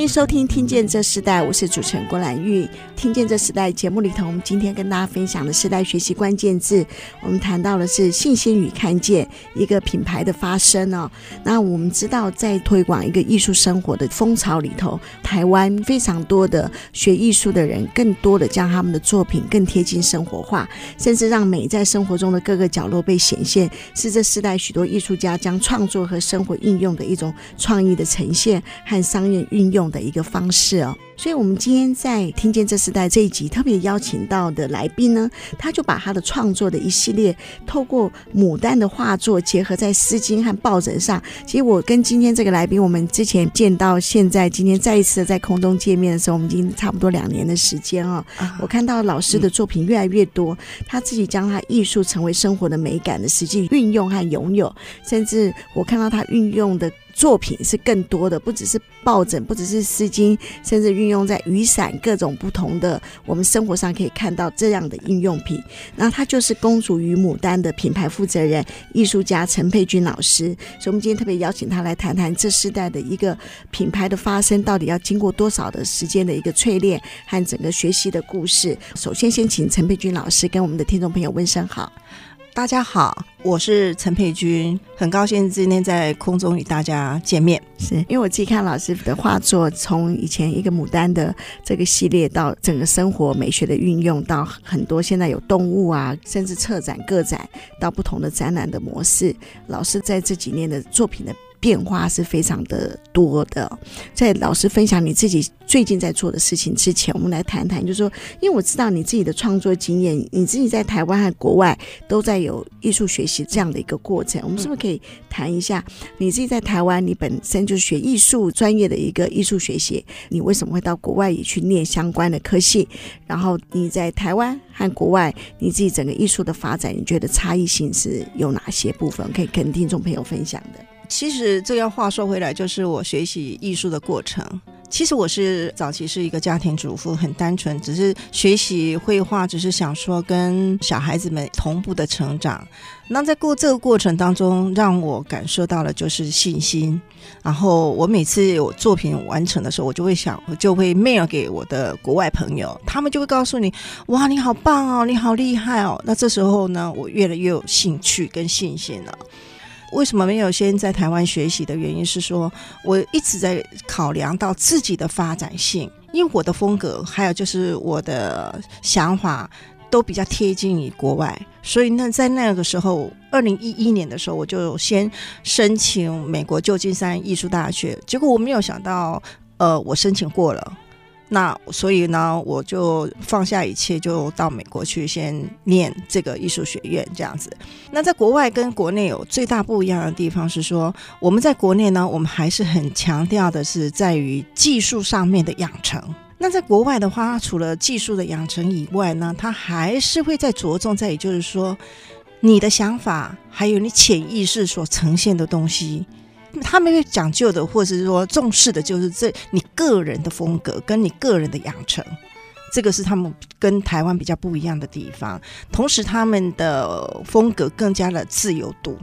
欢迎收听《听见这时代》，我是主持人郭兰玉。《听见这时代》节目里头，我们今天跟大家分享的时代学习关键字，我们谈到的是信心与看见一个品牌的发生哦。那我们知道，在推广一个艺术生活的风潮里头，台湾非常多的学艺术的人，更多的将他们的作品更贴近生活化，甚至让美在生活中的各个角落被显现，是这世代许多艺术家将创作和生活应用的一种创意的呈现和商业运用用的一个方式哦，所以我们今天在听见这时代这一集特别邀请到的来宾呢，他就把他的创作的一系列透过牡丹的画作结合在丝巾和抱枕上。其实我跟今天这个来宾，我们之前见到现在今天再一次的在空中见面的时候，我们已经差不多两年的时间哦。我看到老师的作品越来越多，他自己将他艺术成为生活的美感的实际运用和拥有，甚至我看到他运用的。作品是更多的，不只是抱枕，不只是丝巾，甚至运用在雨伞各种不同的我们生活上可以看到这样的应用品。那他就是公主与牡丹的品牌负责人、艺术家陈佩君老师。所以，我们今天特别邀请他来谈谈这世代的一个品牌的发生，到底要经过多少的时间的一个淬炼和整个学习的故事。首先，先请陈佩君老师跟我们的听众朋友问声好。大家好，我是陈佩君，很高兴今天在空中与大家见面。是因为我自己看老师的画作，从以前一个牡丹的这个系列，到整个生活美学的运用，到很多现在有动物啊，甚至策展、个展，到不同的展览的模式，老师在这几年的作品的。变化是非常的多的。在老师分享你自己最近在做的事情之前，我们来谈谈，就是说，因为我知道你自己的创作经验，你自己在台湾和国外都在有艺术学习这样的一个过程。我们是不是可以谈一下你自己在台湾，你本身就是学艺术专业的一个艺术学习，你为什么会到国外也去念相关的科系？然后你在台湾和国外，你自己整个艺术的发展，你觉得差异性是有哪些部分可以跟听众朋友分享的？其实这要话说回来，就是我学习艺术的过程。其实我是早期是一个家庭主妇，很单纯，只是学习绘画，只是想说跟小孩子们同步的成长。那在过这个过程当中，让我感受到了就是信心。然后我每次有作品完成的时候，我就会想，我就会 mail 给我的国外朋友，他们就会告诉你：哇，你好棒哦，你好厉害哦。那这时候呢，我越来越有兴趣跟信心了。为什么没有先在台湾学习的原因是说，我一直在考量到自己的发展性，因为我的风格还有就是我的想法都比较贴近于国外，所以那在那个时候，二零一一年的时候，我就先申请美国旧金山艺术大学，结果我没有想到，呃，我申请过了。那所以呢，我就放下一切，就到美国去先念这个艺术学院这样子。那在国外跟国内有最大不一样的地方是说，我们在国内呢，我们还是很强调的是在于技术上面的养成。那在国外的话，除了技术的养成以外呢，它还是会在着重在于，就是说你的想法，还有你潜意识所呈现的东西。他们会讲究的，或者是说重视的，就是这你个人的风格跟你个人的养成，这个是他们跟台湾比较不一样的地方。同时，他们的风格更加的自由度。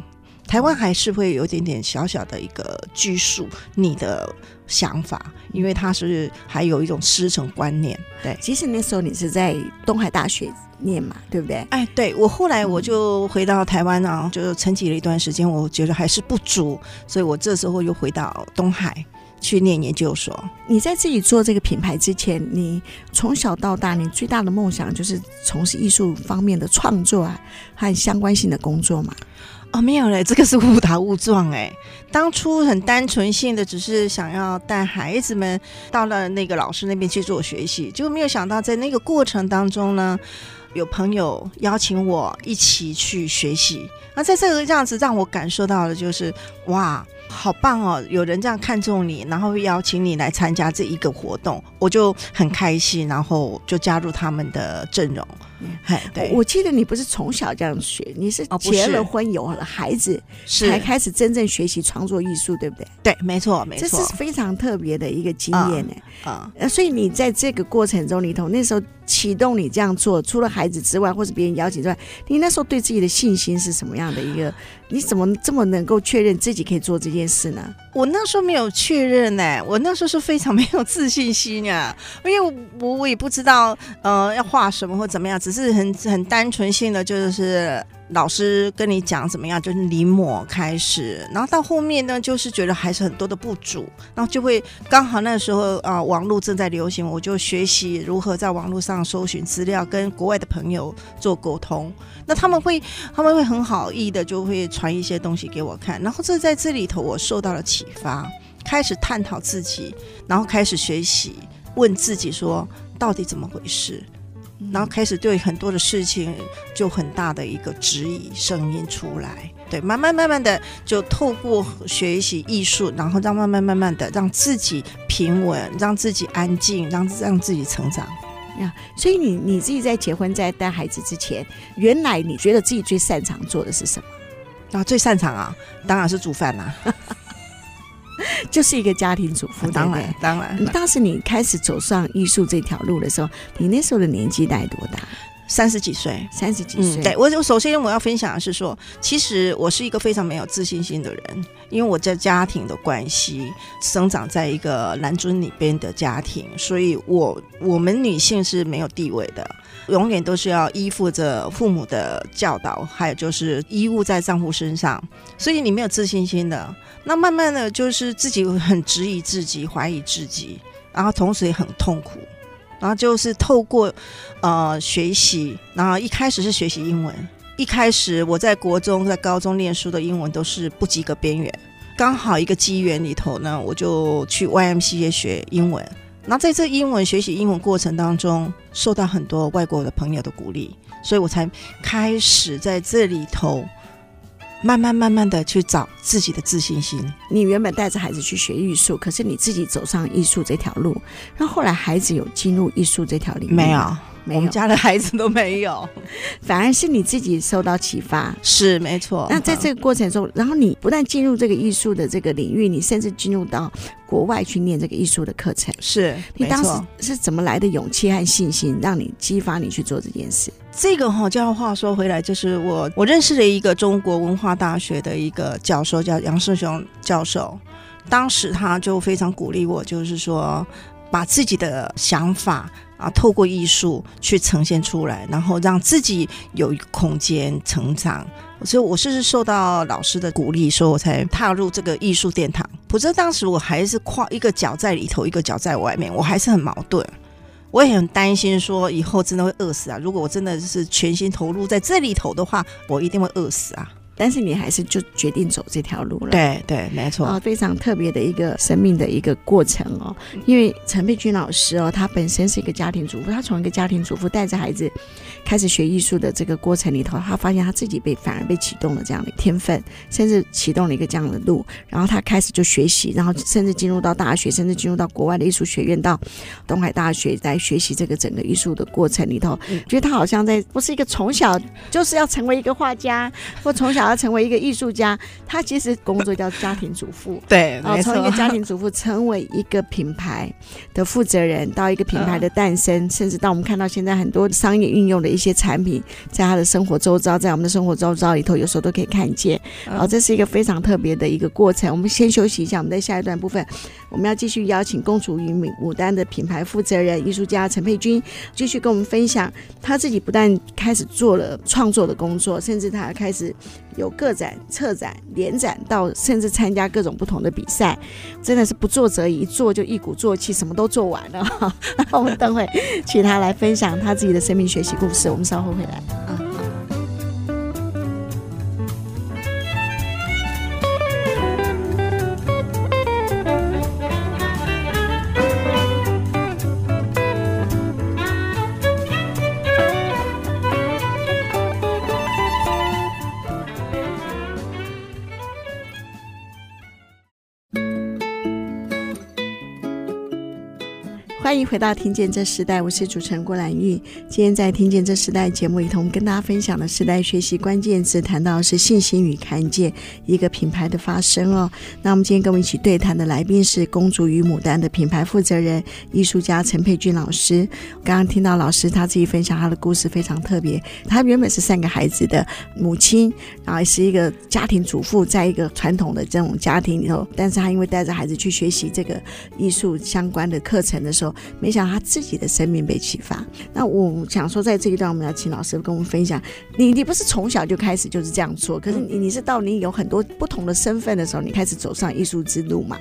台湾还是会有一点点小小的一个拘束你的想法，因为它是还有一种师承观念。对，其实那时候你是在东海大学念嘛，对不对？哎，对，我后来我就回到台湾啊，就沉寂了一段时间，我觉得还是不足，所以我这时候又回到东海去念研究所。你在自己做这个品牌之前，你从小到大，你最大的梦想就是从事艺术方面的创作啊，和相关性的工作嘛？哦，没有嘞，这个是误打误撞哎。当初很单纯性的，只是想要带孩子们到了那个老师那边去做学习，结果没有想到在那个过程当中呢，有朋友邀请我一起去学习。那在这个样子让我感受到的就是，哇，好棒哦，有人这样看重你，然后邀请你来参加这一个活动，我就很开心，然后就加入他们的阵容。我记得你不是从小这样学，你是结了婚、哦、有了孩子，才开始真正学习创作艺术，对不对？对，没错，没错，这是非常特别的一个经验呢。啊、嗯，所以你在这个过程中里头，那时候启动你这样做，除了孩子之外，或是别人邀请之外，你那时候对自己的信心是什么样的一个？你怎么这么能够确认自己可以做这件事呢？我那时候没有确认呢、我那时候是非常没有自信心啊，因为我我也不知道呃要画什么或怎么样，只是很很单纯性的就是。老师跟你讲怎么样，就是临摹开始，然后到后面呢，就是觉得还是很多的不足，然后就会刚好那时候啊、网络正在流行，我就学习如何在网络上搜寻资料，跟国外的朋友做沟通。那他们会他们会很好意的就会传一些东西给我看，然后这在这里头我受到了启发，开始探讨自己，然后开始学习，问自己说到底怎么回事。然后开始对很多的事情就很大的一个质疑声音出来，对，慢慢慢慢的就透过学习艺术，然后让慢慢慢慢的让自己平稳，让自己安静，让让自己成长。呀，所以你你自己在结婚在带孩子之前，原来你觉得自己最擅长做的是什么？啊，最擅长啊，当然是煮饭啦。就是一个家庭主妇，当然，当然。当时你开始走上艺术这条路的时候，你那时候的年纪大概多大？三十几岁，三十几岁。对，我我首先我要分享的是说，其实我是一个非常没有自信心的人，因为我在家庭的关系，生长在一个男尊女卑的家庭，所以我我们女性是没有地位的，永远都是要依附着父母的教导，还有就是依附在丈夫身上，所以你没有自信心的。那慢慢的就是自己很质疑自己，怀疑自己，然后同时也很痛苦，然后就是透过呃学习，然后一开始是学习英文，一开始我在国中、在高中念书的英文都是不及格边缘，刚好一个机缘里头呢，我就去 YMCA 学英文，那在这英文学习英文过程当中，受到很多外国的朋友的鼓励，所以我才开始在这里头。慢慢慢慢的去找自己的自信心。你原本带着孩子去学艺术，可是你自己走上艺术这条路，那后后来孩子有进入艺术这条领域没有？我们家的孩子都没有，反而是你自己受到启发。是没错。那在这个过程中，然后你不但进入这个艺术的这个领域，你甚至进入到国外去念这个艺术的课程。是，你当时是怎么来的勇气和信心，让你激发你去做这件事？这个哈，就要话说回来，就是我我认识了一个中国文化大学的一个教授，叫杨世雄教授。当时他就非常鼓励我，就是说把自己的想法啊，透过艺术去呈现出来，然后让自己有一个空间成长。所以我是受到老师的鼓励，所以我才踏入这个艺术殿堂。否则当时我还是跨一个脚在里头，一个脚在外面，我还是很矛盾。我也很担心，说以后真的会饿死啊！如果我真的是全心投入在这里头的话，我一定会饿死啊！但是你还是就决定走这条路了。对对，没错。啊，非常特别的一个生命的一个过程哦。因为陈佩君老师哦，他本身是一个家庭主妇，他从一个家庭主妇带着孩子开始学艺术的这个过程里头，他发现他自己被反而被启动了这样的天分，甚至启动了一个这样的路。然后他开始就学习，然后甚至进入到大学，甚至进入到国外的艺术学院，到东海大学来学习这个整个艺术的过程里头，嗯、觉得他好像在不是一个从小就是要成为一个画家，或从小。要成为一个艺术家，他其实工作叫家庭主妇。对，然后从一个家庭主妇成为一个品牌的负责人，到一个品牌的诞生，嗯、甚至到我们看到现在很多商业运用的一些产品，在他的生活周遭，在我们的生活周遭里头，有时候都可以看见。然后这是一个非常特别的一个过程。我们先休息一下，我们在下一段部分，我们要继续邀请共厨与牡丹的品牌负责人、艺术家陈佩君，继续跟我们分享他自己不但开始做了创作的工作，甚至他还开始。有个展、策展、联展，到甚至参加各种不同的比赛，真的是不做则已，一做就一鼓作气，什么都做完了。我们等会请他来分享他自己的生命学习故事。我们稍后回来啊。欢迎回到《听见这时代》，我是主持人郭兰玉。今天在《听见这时代》节目里头，跟大家分享的时代学习关键词，谈到是信心与看见一个品牌的发生哦。那我们今天跟我们一起对谈的来宾是公主与牡丹的品牌负责人、艺术家陈佩君老师。刚刚听到老师他自己分享他的故事，非常特别。他原本是三个孩子的母亲，然后也是一个家庭主妇，在一个传统的这种家庭里头，但是他因为带着孩子去学习这个艺术相关的课程的时候，没想到他自己的生命被启发。那我想说，在这一段，我们要请老师跟我们分享。你你不是从小就开始就是这样做，可是你你是到你有很多不同的身份的时候，你开始走上艺术之路嘛？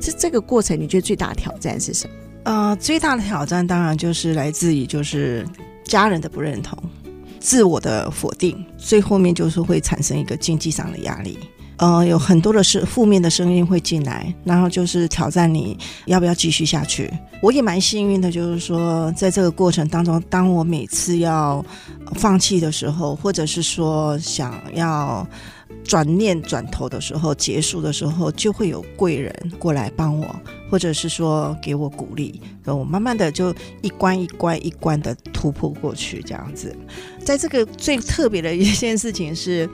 这这个过程，你觉得最大的挑战是什么？呃，最大的挑战当然就是来自于就是家人的不认同、自我的否定，最后面就是会产生一个经济上的压力。呃，有很多的是负面的声音会进来，然后就是挑战你要不要继续下去。我也蛮幸运的，就是说在这个过程当中，当我每次要放弃的时候，或者是说想要转念转头的时候，结束的时候，就会有贵人过来帮我，或者是说给我鼓励，然后我慢慢的就一关一关一关的突破过去，这样子。在这个最特别的一件事情是。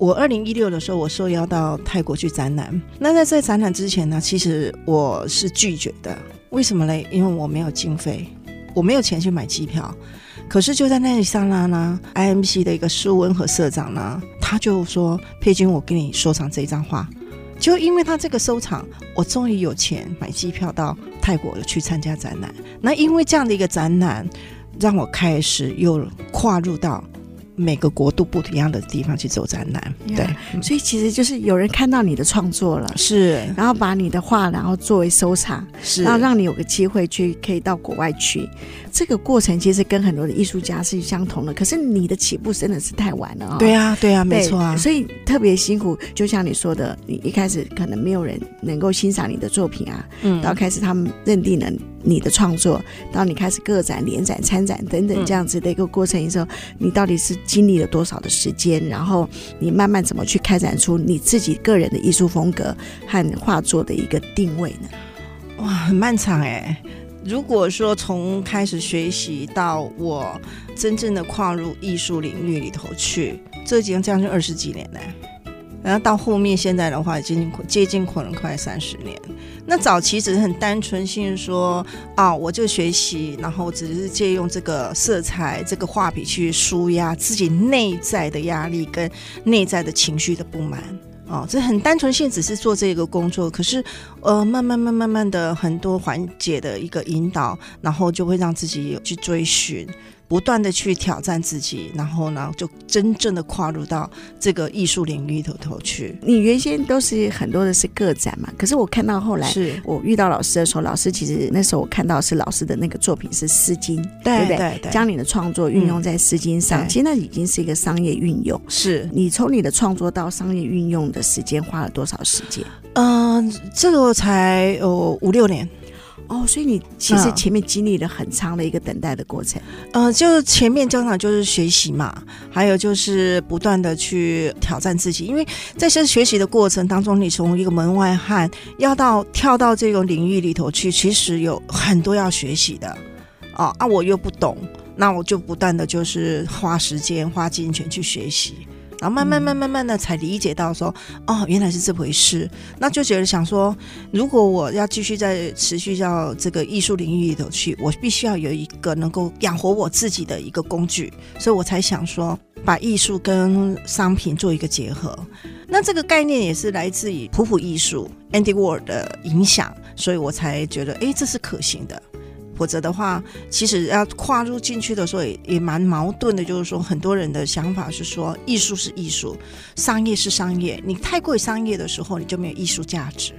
我二零一六的时候，我受邀到泰国去展览。那在这展览之前呢，其实我是拒绝的。为什么嘞？因为我没有经费，我没有钱去买机票。可是就在那一刹那呢，IMC 的一个苏文和社长呢，他就说：“佩君，我给你收藏这一张画。”就因为他这个收藏，我终于有钱买机票到泰国去参加展览。那因为这样的一个展览，让我开始又跨入到。每个国度不一样的地方去走展览，对，所以其实就是有人看到你的创作了，是，然后把你的画，然后作为收藏，是，然后让你有个机会去可以到国外去。这个过程其实跟很多的艺术家是相同的，可是你的起步真的是太晚了啊！对啊，对啊，没错啊，所以特别辛苦。就像你说的，你一开始可能没有人能够欣赏你的作品啊，嗯，到开始他们认定了你的创作，到你开始个展、联展、参展等等这样子的一个过程的时候，你到底是经历了多少的时间？然后你慢慢怎么去开展出你自己个人的艺术风格和画作的一个定位呢？哇，很漫长哎。如果说从开始学习到我真正的跨入艺术领域里头去，这已经将近二十几年了。然后到后面现在的话，已经接近可能快三十年。那早期只是很单纯性说啊，我就学习，然后只是借用这个色彩、这个画笔去舒压自己内在的压力跟内在的情绪的不满。哦，这很单纯性，只是做这个工作。可是，呃，慢慢、慢、慢慢的很多环节的一个引导，然后就会让自己有去追寻。不断的去挑战自己，然后呢，就真正的跨入到这个艺术领域里头去。你原先都是很多的是个展嘛，可是我看到后来，是我遇到老师的时候，老师其实那时候我看到是老师的那个作品是丝巾，对不对？对对，将你的创作运用在丝巾上，嗯，其实那已经是一个商业运用。是你从你的创作到商业运用的时间花了多少时间？嗯，这个才有五六年。哦，所以你其实前面经历了很长的一个等待的过程。嗯、呃，就是前面经常就是学习嘛，还有就是不断的去挑战自己，因为在这学习的过程当中，你从一个门外汉要到跳到这种领域里头去，其实有很多要学习的。哦，啊，我又不懂，那我就不断的就是花时间花金钱去学习。然后慢慢慢慢慢的才理解到说，哦，原来是这回事。那就觉得想说，如果我要继续在持续到这个艺术领域里头去，我必须要有一个能够养活我自己的一个工具。所以我才想说，把艺术跟商品做一个结合。那这个概念也是来自于普普艺术 Andy Warhol 的影响，所以我才觉得，哎，这是可行的。否则的话，其实要跨入进去的时候也也蛮矛盾的。就是说，很多人的想法是说，艺术是艺术，商业是商业。你太过商业的时候，你就没有艺术价值。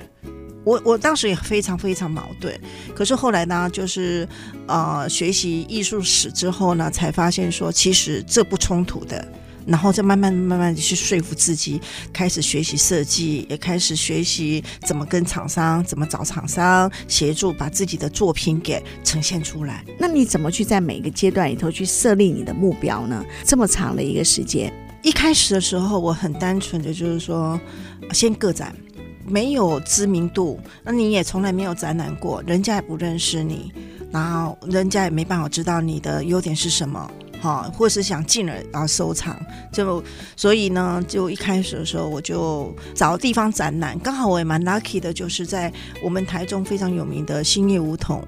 我我当时也非常非常矛盾。可是后来呢，就是呃，学习艺术史之后呢，才发现说，其实这不冲突的。然后再慢慢慢慢的去说服自己，开始学习设计，也开始学习怎么跟厂商、怎么找厂商协助，把自己的作品给呈现出来。那你怎么去在每个阶段里头去设立你的目标呢？这么长的一个时间，一开始的时候我很单纯的就是说，先个展，没有知名度，那你也从来没有展览过，人家也不认识你。然后人家也没办法知道你的优点是什么，哈，或是想进而啊收藏，就所以呢，就一开始的时候我就找地方展览，刚好我也蛮 lucky 的，就是在我们台中非常有名的兴业五统。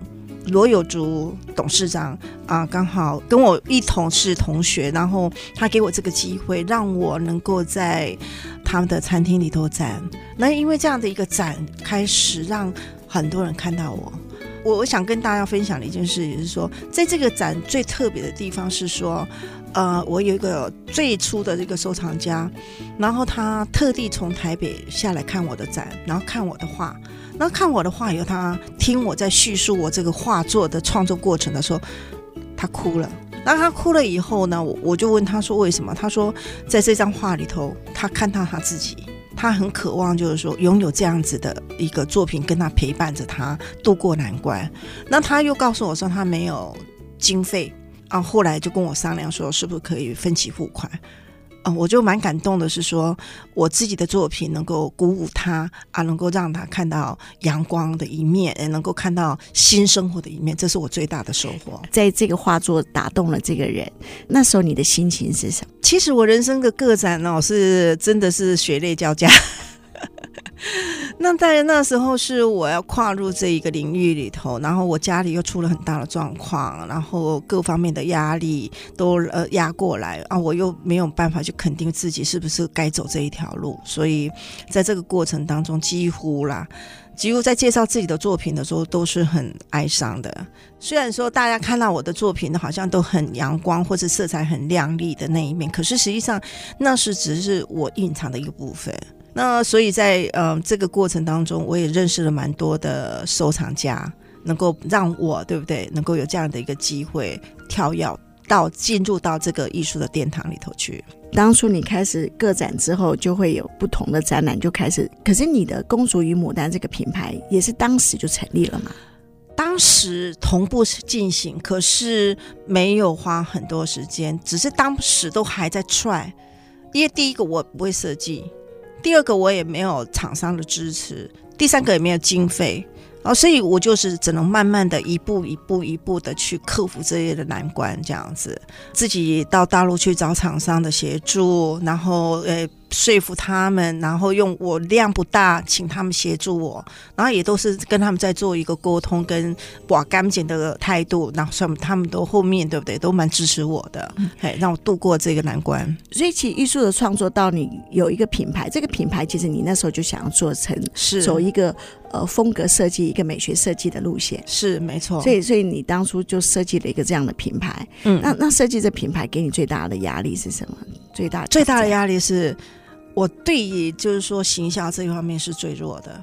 罗有竹董事长啊，刚好跟我一同是同学，然后他给我这个机会，让我能够在他们的餐厅里头展。那因为这样的一个展，开始让很多人看到我。我我想跟大家分享的一件事，也是说，在这个展最特别的地方是说，呃，我有一个最初的这个收藏家，然后他特地从台北下来看我的展，然后看我的画。然后看我的画以后，他听我在叙述我这个画作的创作过程的时候，他哭了。那他哭了以后呢，我我就问他说为什么？他说在这张画里头，他看到他自己，他很渴望就是说拥有这样子的一个作品跟他陪伴着他度过难关。那他又告诉我说他没有经费啊，后来就跟我商量说是不是可以分期付款。啊、嗯，我就蛮感动的，是说我自己的作品能够鼓舞他啊，能够让他看到阳光的一面，也能够看到新生活的一面，这是我最大的收获。在这个画作打动了这个人，那时候你的心情是什么？其实我人生的个展哦，是真的是血泪交加。那在那时候是我要跨入这一个领域里头，然后我家里又出了很大的状况，然后各方面的压力都呃压过来啊，我又没有办法去肯定自己是不是该走这一条路，所以在这个过程当中，几乎啦，几乎在介绍自己的作品的时候都是很哀伤的。虽然说大家看到我的作品好像都很阳光或者色彩很亮丽的那一面，可是实际上那是只是我隐藏的一个部分。那所以在呃这个过程当中，我也认识了蛮多的收藏家，能够让我对不对，能够有这样的一个机会跳跃到进入到这个艺术的殿堂里头去。当初你开始个展之后，就会有不同的展览就开始。可是你的公主与牡丹这个品牌也是当时就成立了嘛？当时同步进行，可是没有花很多时间，只是当时都还在 try。因为第一个我不会设计。第二个我也没有厂商的支持，第三个也没有经费，哦，所以我就是只能慢慢的一步一步一步的去克服这些的难关，这样子，自己到大陆去找厂商的协助，然后呃。说服他们，然后用我量不大，请他们协助我，然后也都是跟他们在做一个沟通跟把干净的态度，然后他们他们都后面对不对，都蛮支持我的，哎、嗯，让我度过这个难关。所以，其实艺术的创作到你有一个品牌，这个品牌其实你那时候就想要做成是走一个呃风格设计、一个美学设计的路线，是没错。所以，所以你当初就设计了一个这样的品牌。嗯，那那设计这品牌给你最大的压力是什么？最大最大的压力是。我对于就是说行销这一方面是最弱的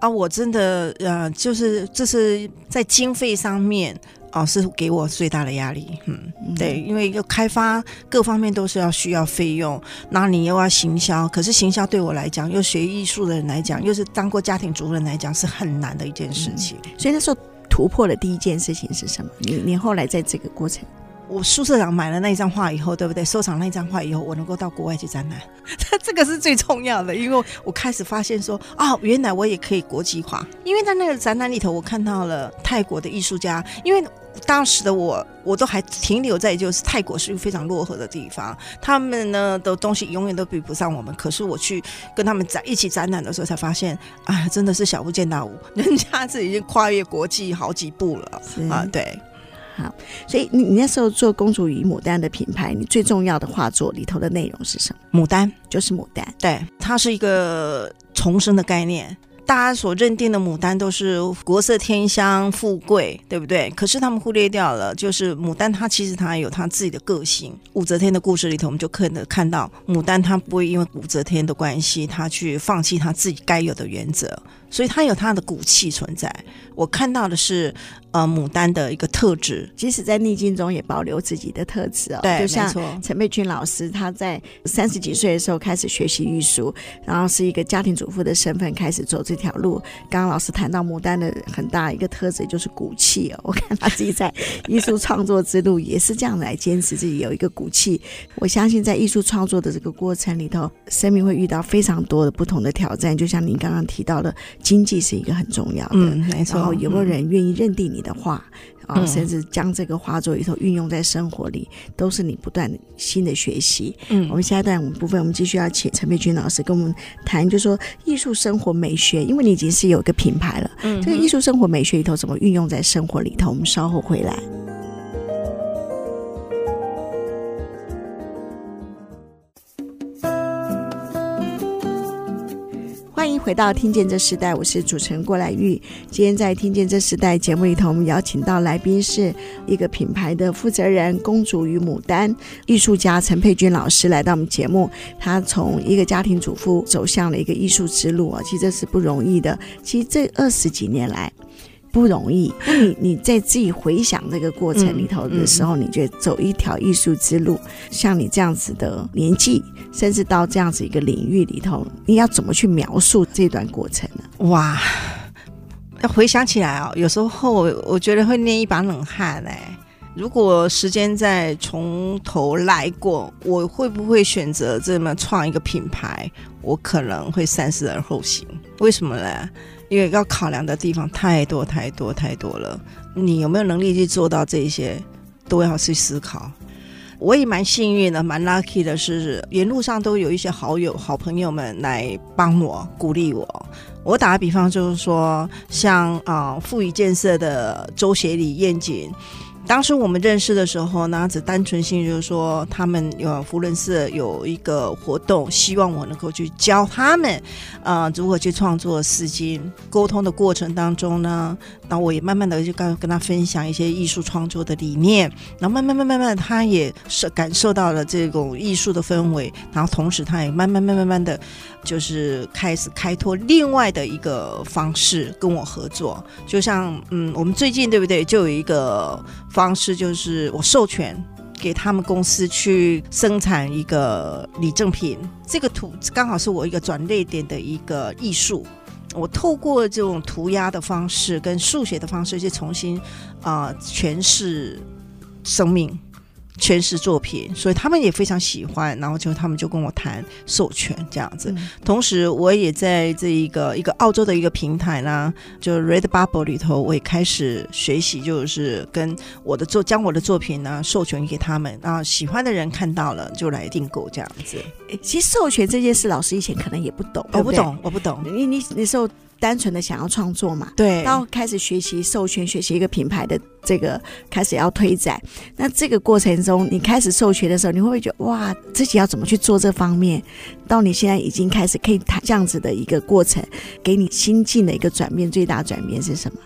啊！我真的呃，就是这是在经费上面啊，是给我最大的压力。嗯，对，因为要开发各方面都是要需要费用，那你又要行销，可是行销对我来讲，又学艺术的人来讲，又是当过家庭主妇来讲，是很难的一件事情。嗯，所以那时候突破的第一件事情是什么？你你后来在这个过程。我苏社长买了那一张画以后，对不对？收藏那一张画以后，我能够到国外去展览，这个是最重要的。因为我开始发现说，啊、哦，原来我也可以国际化。因为在那个展览里头，我看到了泰国的艺术家。因为当时的我，我都还停留在就是泰国是一个非常落后的地方，他们呢的东西永远都比不上我们。可是我去跟他们展一起展览的时候，才发现，啊，真的是小巫见大巫，人家是已经跨越国际好几步了啊！对。好，所以你你那时候做公主与牡丹的品牌，你最重要的画作里头的内容是什么？牡丹就是牡丹，对，它是一个重生的概念。大家所认定的牡丹都是国色天香、富贵，对不对？可是他们忽略掉了，就是牡丹它其实它有它自己的个性。武则天的故事里头，我们就可能看到牡丹它不会因为武则天的关系，它去放弃它自己该有的原则。所以它有它的骨气存在。我看到的是，呃，牡丹的一个特质，即使在逆境中也保留自己的特质哦。对，就像陈佩君老师，他在三十几岁的时候开始学习艺术，然后是一个家庭主妇的身份开始走这条路。刚刚老师谈到牡丹的很大一个特质就是骨气哦。我看他自己在艺术创作之路也是这样来坚持自己有一个骨气。我相信在艺术创作的这个过程里头，生命会遇到非常多的不同的挑战，就像您刚刚提到的。经济是一个很重要的，嗯，没错。然后有没有人愿意认定你的画？啊，嗯、甚至将这个画作里头运用在生活里，都是你不断新的学习。嗯，我们下一段部分，我们继续要请陈佩君老师跟我们谈，就是说艺术生活美学，因为你已经是有一个品牌了，这个艺术生活美学里头怎么运用在生活里头？我们稍后回来。欢迎回到《听见这时代》，我是主持人郭来玉。今天在《听见这时代》节目里头，我们邀请到来宾是一个品牌的负责人——公主与牡丹艺术家陈佩君老师来到我们节目。她从一个家庭主妇走向了一个艺术之路啊，其实这是不容易的。其实这二十几年来。不容易。那你你在自己回想这个过程里头的时候，嗯嗯、你觉得走一条艺术之路，像你这样子的年纪，甚至到这样子一个领域里头，你要怎么去描述这段过程呢？哇，要回想起来哦，有时候我觉得会捏一把冷汗哎。如果时间再从头来过，我会不会选择这么创一个品牌？我可能会三思而后行。为什么呢？因为要考量的地方太多太多太多了，你有没有能力去做到这些，都要去思考。我也蛮幸运的，蛮 lucky 的是，沿路上都有一些好友、好朋友们来帮我、鼓励我。我打个比方，就是说，像啊，富裕建设的周协理、燕景。当时我们认识的时候呢，只单纯性就是说，他们有福伦社有一个活动，希望我能够去教他们，啊，如何去创作诗经。沟通的过程当中呢，然后我也慢慢的就跟跟他分享一些艺术创作的理念，然后慢慢慢慢慢，他也是感受到了这种艺术的氛围，然后同时他也慢慢慢慢慢的，就是开始开拓另外的一个方式跟我合作。就像嗯，我们最近对不对，就有一个。方式就是我授权给他们公司去生产一个礼赠品，这个图刚好是我一个转类点的一个艺术。我透过这种涂鸦的方式跟数学的方式去重新啊、诠释生命。全是作品，所以他们也非常喜欢。然后就他们就跟我谈授权这样子。嗯、同时，我也在这一个一个澳洲的一个平台呢，就 Redbubble 里头，我也开始学习，就是跟我的作将我的作品呢授权给他们，然后喜欢的人看到了就来订购这样子。其实授权这件事，老师以前可能也不懂，我不懂，我不懂。你你那时候。单纯的想要创作嘛，对，然后开始学习授权，学习一个品牌的这个开始要推展。那这个过程中，你开始授权的时候，你会不会觉得哇，自己要怎么去做这方面？到你现在已经开始可以谈这样子的一个过程，给你心境的一个转变，最大转变是什么？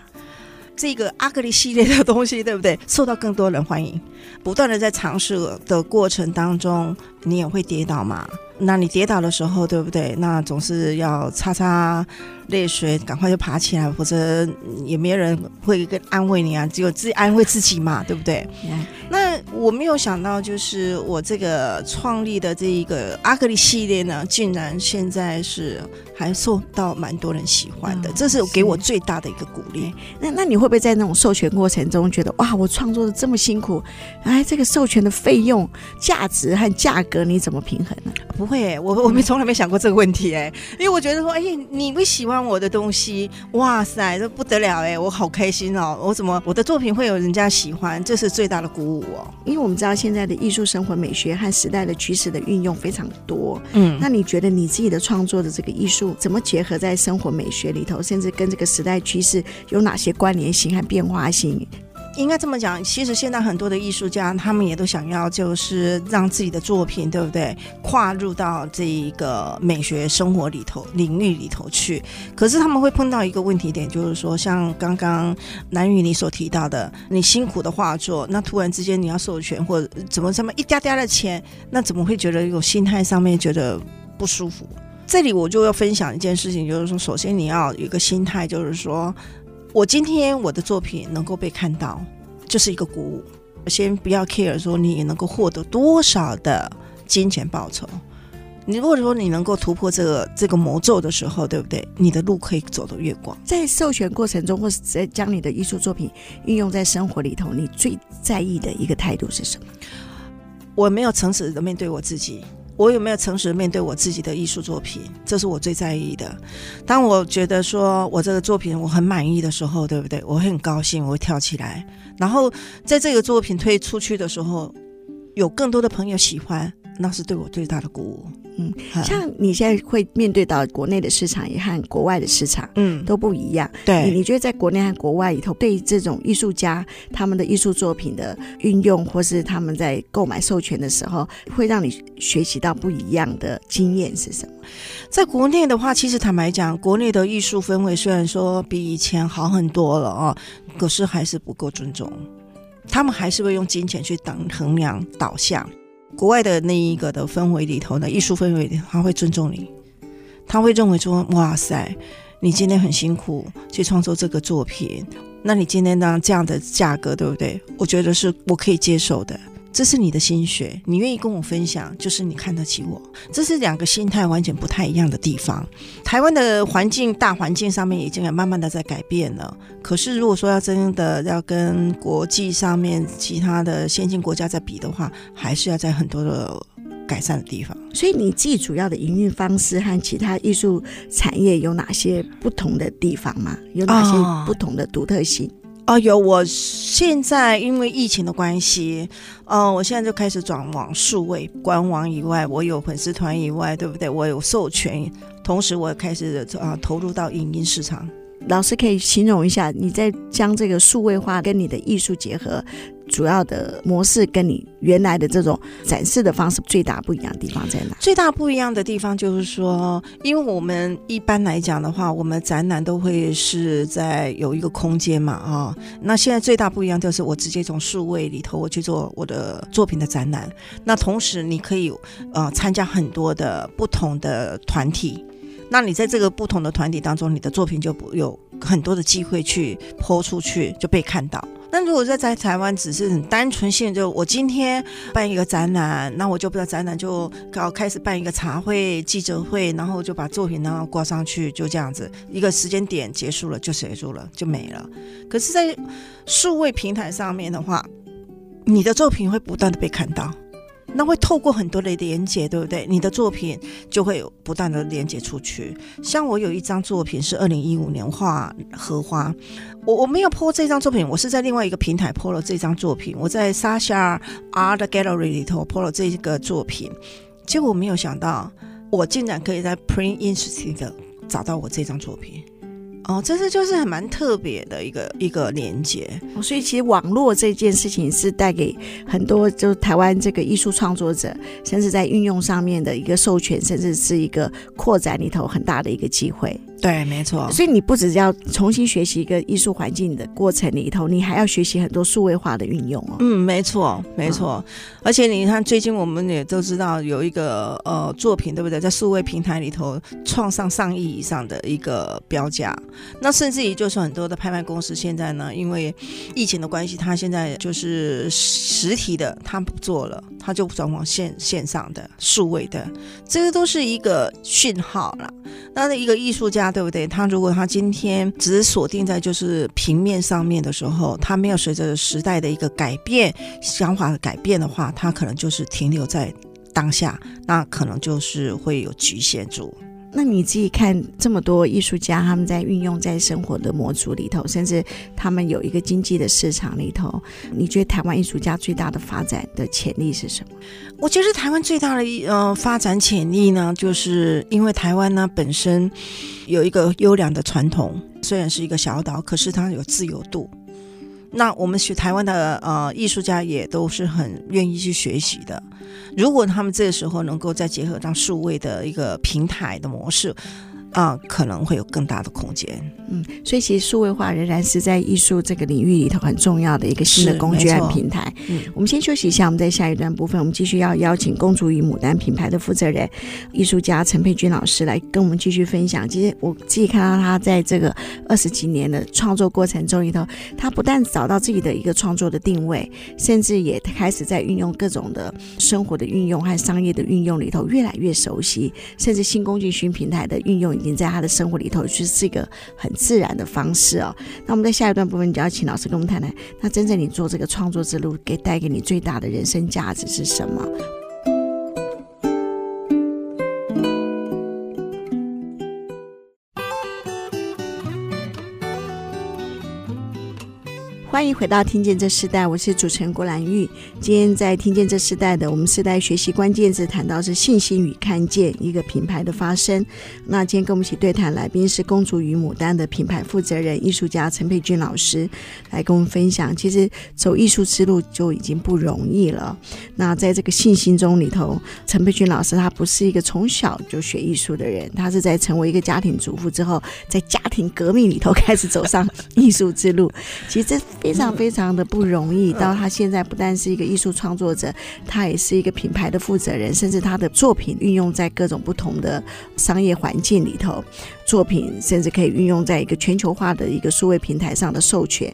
这个阿格丽系列的东西，对不对？受到更多人欢迎，不断的在尝试的过程当中，你也会跌倒嘛？那你跌倒的时候，对不对？那总是要擦擦泪水，赶快就爬起来，否则也没人会跟安慰你啊，只有自己安慰自己嘛，对不对？Yeah. 那我没有想到，就是我这个创立的这一个阿格丽系列呢，竟然现在是还受到蛮多人喜欢的，oh, 这是给我最大的一个鼓励。那那你会不会在那种授权过程中觉得，哇，我创作的这么辛苦，哎，这个授权的费用、价值和价格你怎么平衡呢？不会，我我们从来没想过这个问题哎，因为我觉得说，哎，你不喜欢我的东西，哇塞，这不得了哎，我好开心哦，我怎么我的作品会有人家喜欢，这是最大的鼓舞哦。因为我们知道现在的艺术生活美学和时代的趋势的运用非常多，嗯，那你觉得你自己的创作的这个艺术怎么结合在生活美学里头，甚至跟这个时代趋势有哪些关联性和变化性？应该这么讲，其实现在很多的艺术家，他们也都想要，就是让自己的作品，对不对，跨入到这一个美学生活里头领域里头去。可是他们会碰到一个问题点，就是说，像刚刚兰玉你所提到的，你辛苦的画作，那突然之间你要授权或者怎么这么一嗲嗲的钱，那怎么会觉得有心态上面觉得不舒服？这里我就要分享一件事情，就是说，首先你要有一个心态，就是说。我今天我的作品能够被看到，就是一个鼓舞。先不要 care 说你能够获得多少的金钱报酬。你如果说你能够突破这个这个魔咒的时候，对不对？你的路可以走得越广。在授权过程中，或是在将你的艺术作品运用在生活里头，你最在意的一个态度是什么？我没有诚实的面对我自己。我有没有诚实面对我自己的艺术作品？这是我最在意的。当我觉得说我这个作品我很满意的时候，对不对？我会很高兴，我会跳起来。然后在这个作品推出去的时候，有更多的朋友喜欢，那是对我最大的鼓舞。嗯，像你现在会面对到国内的市场也和国外的市场，嗯，都不一样。对，你觉得在国内和国外里头，对这种艺术家他们的艺术作品的运用，或是他们在购买授权的时候，会让你学习到不一样的经验是什么？在国内的话，其实坦白讲，国内的艺术氛围虽然说比以前好很多了哦，可是还是不够尊重，他们还是会用金钱去当衡量导向。国外的那一个的氛围里头呢，艺术氛围里，他会尊重你，他会认为说，哇塞，你今天很辛苦去创作这个作品，那你今天呢这样的价格，对不对？我觉得是我可以接受的。这是你的心血，你愿意跟我分享，就是你看得起我。这是两个心态完全不太一样的地方。台湾的环境大环境上面已经慢慢的在改变了，可是如果说要真的要跟国际上面其他的先进国家在比的话，还是要在很多的改善的地方。所以你自己主要的营运方式和其他艺术产业有哪些不同的地方吗？有哪些不同的独特性？哦哦，有！我现在因为疫情的关系，呃，我现在就开始转往数位官网以外，我有粉丝团以外，对不对？我有授权，同时我开始啊、投入到影音市场。老师可以形容一下，你在将这个数位化跟你的艺术结合，主要的模式跟你原来的这种展示的方式最大不一样的地方在哪？最大不一样的地方就是说，因为我们一般来讲的话，我们展览都会是在有一个空间嘛，啊，那现在最大不一样就是我直接从数位里头我去做我的作品的展览，那同时你可以呃参加很多的不同的团体。那你在这个不同的团体当中，你的作品就不有很多的机会去抛出去，就被看到。那如果在在台湾，只是很单纯性，就我今天办一个展览，那我就不知道展览就搞开始办一个茶会、记者会，然后就把作品呢挂上去，就这样子一个时间点结束了，就结束了，就没了。可是，在数位平台上面的话，你的作品会不断的被看到。那会透过很多的连接，对不对？你的作品就会有不断的连接出去。像我有一张作品是二零一五年画荷花，我我没有 po 这张作品，我是在另外一个平台 po 了这张作品。我在 Sasha Art Gallery 里头 po 了这个作品，结果我没有想到，我竟然可以在 Print Institute 找到我这张作品。哦，这是就是很蛮特别的一个一个连接，哦，所以其实网络这件事情是带给很多就台湾这个艺术创作者，甚至在运用上面的一个授权，甚至是一个扩展里头很大的一个机会。对，没错。所以你不只是要重新学习一个艺术环境的过程里头，你还要学习很多数位化的运用哦。嗯，没错，没错。哦、而且你看，最近我们也都知道有一个呃作品，对不对？在数位平台里头创上上亿以上的一个标价。那甚至于就是很多的拍卖公司现在呢，因为疫情的关系，他现在就是实体的他不做了，他就转往线线上的数位的，这个都是一个讯号了。那一个艺术家。对不对？他如果他今天只锁定在就是平面上面的时候，他没有随着时代的一个改变、想法的改变的话，他可能就是停留在当下，那可能就是会有局限住。那你自己看这么多艺术家，他们在运用在生活的模组里头，甚至他们有一个经济的市场里头，你觉得台湾艺术家最大的发展的潜力是什么？我觉得台湾最大的呃发展潜力呢，就是因为台湾呢本身有一个优良的传统，虽然是一个小岛，可是它有自由度。那我们学台湾的呃艺术家也都是很愿意去学习的。如果他们这个时候能够再结合上数位的一个平台的模式。啊、呃，可能会有更大的空间。嗯，所以其实数位化仍然是在艺术这个领域里头很重要的一个新的工具和平台。嗯，我们先休息一下，我们在下一段部分，我们继续要邀请公主与牡丹品牌的负责人、艺术家陈佩君老师来跟我们继续分享。其实我自己看到他在这个二十几年的创作过程中里头，他不但找到自己的一个创作的定位，甚至也开始在运用各种的生活的运用和商业的运用里头越来越熟悉，甚至新工具、新平台的运用。已经在他的生活里头，就是一个很自然的方式哦。那我们在下一段部分，就要请老师跟我们谈谈，那真正你做这个创作之路，给带给你最大的人生价值是什么？欢迎回到《听见这世代》，我是主持人郭兰玉。今天在《听见这世代》的我们世代学习关键字谈到是信心与看见一个品牌的发生。那今天跟我们一起对谈来宾是公主与牡丹的品牌负责人艺术家陈佩君老师，来跟我们分享。其实走艺术之路就已经不容易了。那在这个信心中里头，陈佩君老师他不是一个从小就学艺术的人，他是在成为一个家庭主妇之后，在家庭革命里头开始走上艺术之路。其实这。非常非常的不容易，到他现在不但是一个艺术创作者，他也是一个品牌的负责人，甚至他的作品运用在各种不同的商业环境里头，作品甚至可以运用在一个全球化的一个数位平台上的授权，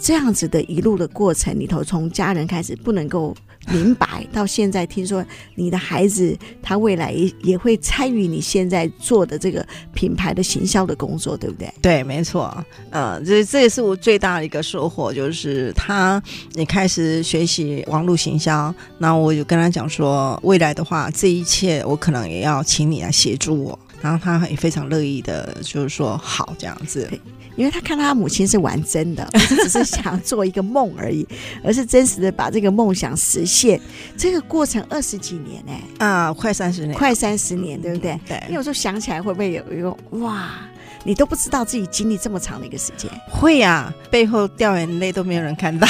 这样子的一路的过程里头，从家人开始不能够。明白，到现在听说你的孩子他未来也也会参与你现在做的这个品牌的行销的工作，对不对？对，没错。嗯，这这也是我最大的一个收获，就是他你开始学习网络行销，那我就跟他讲说，未来的话，这一切我可能也要请你来协助我。然后他也非常乐意的，就是说好这样子。因为他看他母亲是玩真的，不是只是想做一个梦而已，而是真实的把这个梦想实现。这个过程二十几年呢、欸？啊，快三十年，快三十年，对不对？对。你有时候想起来，会不会有一个哇？你都不知道自己经历这么长的一个时间？会呀、啊，背后掉眼泪都没有人看到。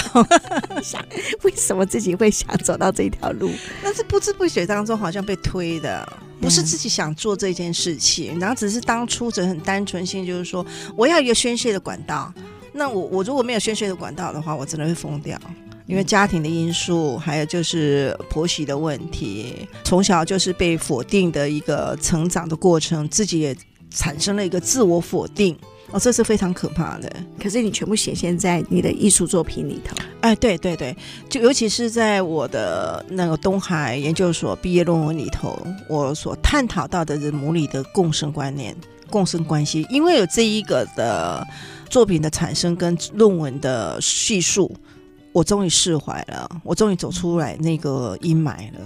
想 为什么自己会想走到这条路？那是不知不觉当中好像被推的。不是自己想做这件事情，然后只是当初者很单纯性，就是说我要一个宣泄的管道。那我我如果没有宣泄的管道的话，我真的会疯掉。因为家庭的因素，还有就是婆媳的问题，从小就是被否定的一个成长的过程，自己也产生了一个自我否定。哦，这是非常可怕的。可是你全部显现在你的艺术作品里头。哎，对对对，就尤其是在我的那个东海研究所毕业论文里头，我所探讨到的人母女的共生观念、共生关系，因为有这一个的作品的产生跟论文的叙述。我终于释怀了，我终于走出来那个阴霾了。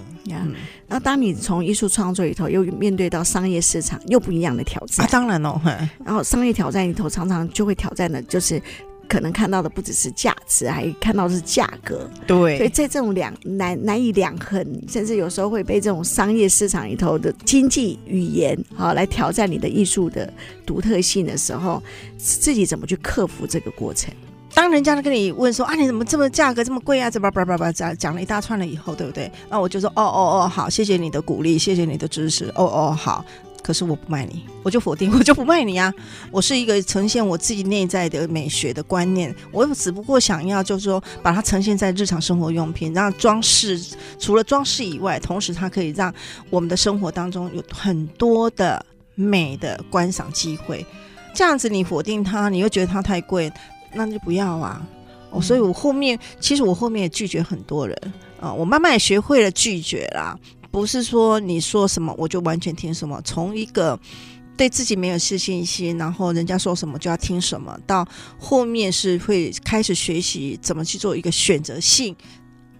那当你从艺术创作里头又面对到商业市场，又不一样的挑战。啊，当然了，然后商业挑战里头常常就会挑战的，就是可能看到的不只是价值，还看到的是价格。对，所以在这种两难难以两衡，甚至有时候会被这种商业市场里头的经济语言啊来挑战你的艺术的独特性的时候，自己怎么去克服这个过程？当人家跟你问说啊，你怎么这么价格这么贵啊？怎么叭叭叭讲讲了一大串了以后，对不对？那我就说哦哦哦，好，谢谢你的鼓励，谢谢你的支持。哦哦，好。可是我不卖你，我就否定，我就不卖你啊！我是一个呈现我自己内在的美学的观念，我只不过想要就是说把它呈现在日常生活用品，让装饰除了装饰以外，同时它可以让我们的生活当中有很多的美的观赏机会。这样子你否定它，你又觉得它太贵。那就不要啊！哦，所以我后面其实我后面也拒绝很多人啊，我慢慢也学会了拒绝啦。不是说你说什么我就完全听什么，从一个对自己没有自信心，然后人家说什么就要听什么，到后面是会开始学习怎么去做一个选择性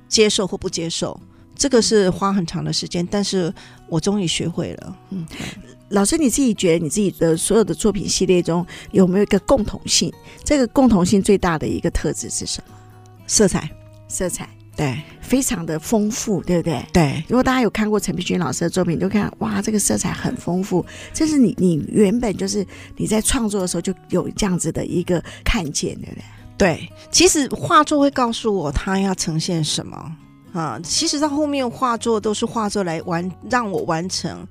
接受或不接受。这个是花很长的时间，但是我终于学会了。嗯。老师，你自己觉得你自己的所有的作品系列中有没有一个共同性？这个共同性最大的一个特质是什么？色彩，色彩，对，非常的丰富，对不对？对。如果大家有看过陈碧君老师的作品，就看哇，这个色彩很丰富。这是你你原本就是你在创作的时候就有这样子的一个看见，对不对？对。其实画作会告诉我他要呈现什么啊。其实到后面画作都是画作来完让我完成。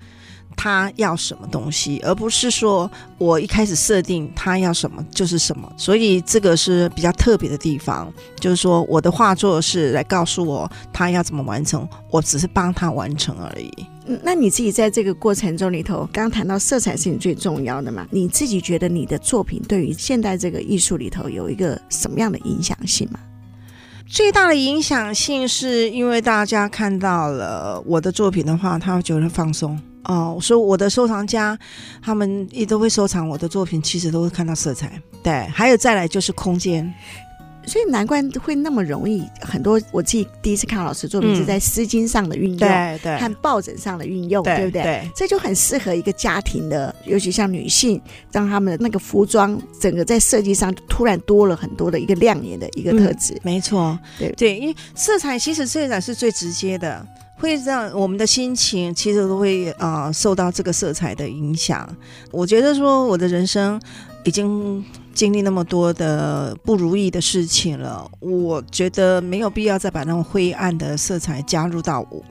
他要什么东西，而不是说我一开始设定他要什么就是什么，所以这个是比较特别的地方。就是说，我的画作是来告诉我他要怎么完成，我只是帮他完成而已。那你自己在这个过程中里头，刚刚谈到色彩是你最重要的嘛？你自己觉得你的作品对于现代这个艺术里头有一个什么样的影响性吗？最大的影响性是因为大家看到了我的作品的话，他会觉得放松。哦，所以我的收藏家，他们也都会收藏我的作品，其实都会看到色彩。对，还有再来就是空间，所以难怪会那么容易。很多我自己第一次看到老师作品是在丝巾上的运用，对对，和抱枕上的运用，对不对？对，这就很适合一个家庭的，尤其像女性，让他们的那个服装整个在设计上突然多了很多的一个亮眼的一个特质。没错，对对，因为色彩其实色彩是最直接的，会让我们的心情其实都会啊、呃、受到这个色彩的影响。我觉得说我的人生已经。经历那么多的不如意的事情了，我觉得没有必要再把那种灰暗的色彩加入到我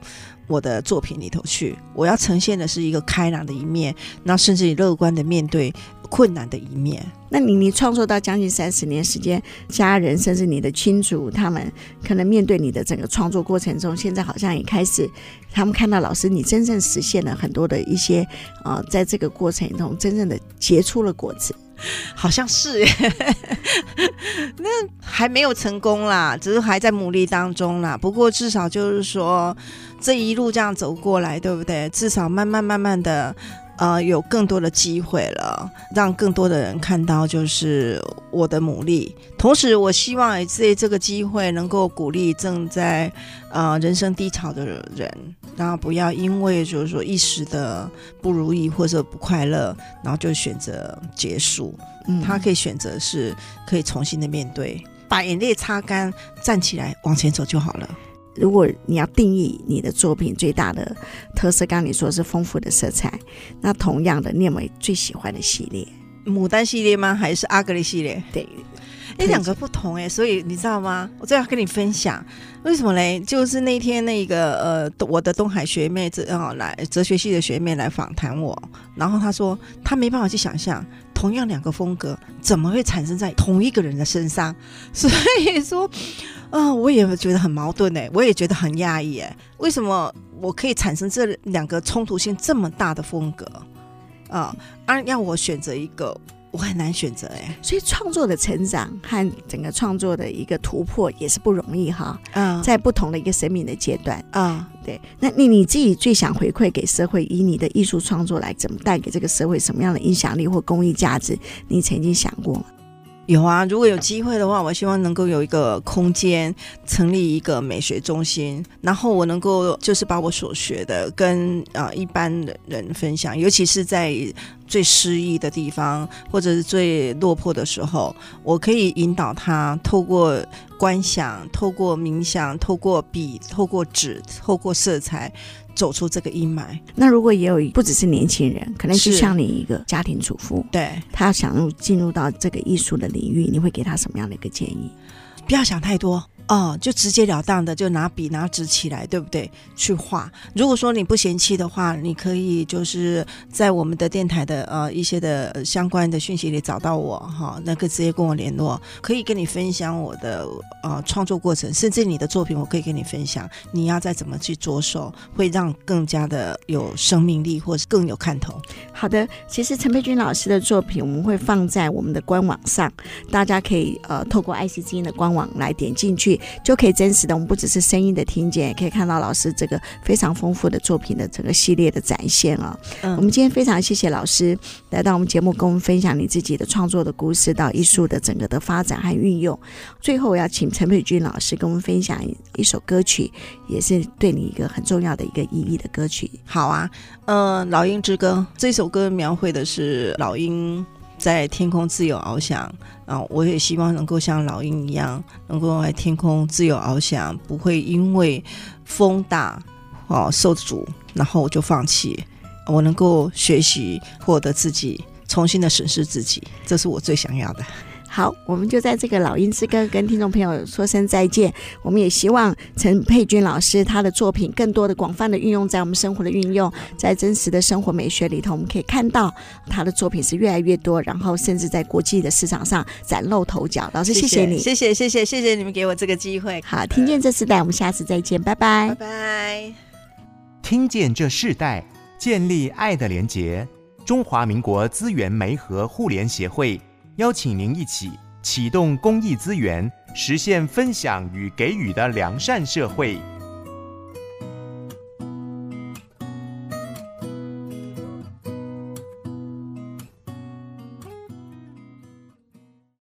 我的作品里头去。我要呈现的是一个开朗的一面，那甚至于乐观的面对困难的一面。那你你创作到将近三十年时间，家人甚至你的亲属，他们可能面对你的整个创作过程中，现在好像也开始，他们看到老师你真正实现了很多的一些呃，在这个过程中真正的结出了果子。好像是耶，那还没有成功啦，只是还在努力当中啦。不过至少就是说，这一路这样走过来，对不对？至少慢慢慢慢的。呃，有更多的机会了，让更多的人看到，就是我的努力。同时，我希望也借这个机会能够鼓励正在呃人生低潮的人，然后不要因为就是说一时的不如意或者不快乐，然后就选择结束。嗯，他可以选择是可以重新的面对，把眼泪擦干，站起来往前走就好了。如果你要定义你的作品最大的特色，刚刚你说是丰富的色彩，那同样的，你有没有最喜欢的系列？牡丹系列吗？还是阿格丽系列？对，那两个不同哎、欸，所以你知道吗？我最要跟你分享，为什么嘞？就是那天那个呃，我的东海学妹哲哦来哲学系的学妹来访谈我，然后她说她没办法去想象，同样两个风格怎么会产生在同一个人的身上，所以说。啊、我也觉得很矛盾哎，我也觉得很压抑哎，为什么我可以产生这两个冲突性这么大的风格啊？而、哦啊、要我选择一个，我很难选择哎。所以创作的成长和整个创作的一个突破也是不容易哈。嗯，在不同的一个生命的阶段啊、嗯，对。那你你自己最想回馈给社会，以你的艺术创作来怎么带给这个社会什么样的影响力或公益价值？你曾经想过吗？有啊，如果有机会的话，我希望能够有一个空间，成立一个美学中心，然后我能够就是把我所学的跟啊、呃、一般的人分享，尤其是在最失意的地方或者是最落魄的时候，我可以引导他透过观想、透过冥想、透过笔、透过纸、透过色彩。走出这个阴霾。那如果也有不只是年轻人，可能就像你一个家庭主妇，对，他想入进入到这个艺术的领域，你会给他什么样的一个建议？不要想太多。哦，就直截了当的就拿笔拿纸起来，对不对？去画。如果说你不嫌弃的话，你可以就是在我们的电台的呃一些的相关的讯息里找到我哈，那个直接跟我联络，可以跟你分享我的呃创作过程，甚至你的作品我可以跟你分享，你要再怎么去着手，会让更加的有生命力，或是更有看头。好的，其实陈佩君老师的作品我们会放在我们的官网上，大家可以呃透过爱惜基因的官网来点进去。就可以真实的，我们不只是声音的听见，也可以看到老师这个非常丰富的作品的整个系列的展现啊、哦。嗯，我们今天非常谢谢老师来到我们节目，跟我们分享你自己的创作的故事到艺术的整个的发展和运用。最后，我要请陈佩君老师跟我们分享一首歌曲，也是对你一个很重要的一个意义的歌曲。好啊，嗯、呃，《老鹰之歌》这首歌描绘的是老鹰。在天空自由翱翔啊！我也希望能够像老鹰一样，能够在天空自由翱翔，不会因为风大哦受阻，然后我就放弃。我能够学习，获得自己，重新的审视自己，这是我最想要的。好，我们就在这个老鹰之歌跟听众朋友说声再见。我们也希望陈佩君老师他的作品更多的广泛的运用在我们生活的运用，在真实的生活美学里头，我们可以看到他的作品是越来越多，然后甚至在国际的市场上崭露头角。老师，谢谢你，谢谢谢谢谢谢你们给我这个机会。好，听见这世代，我们下次再见，拜拜，拜拜。听见这世代，建立爱的连结。中华民国资源媒和互联协会。邀请您一起启动公益资源，实现分享与给予的良善社会。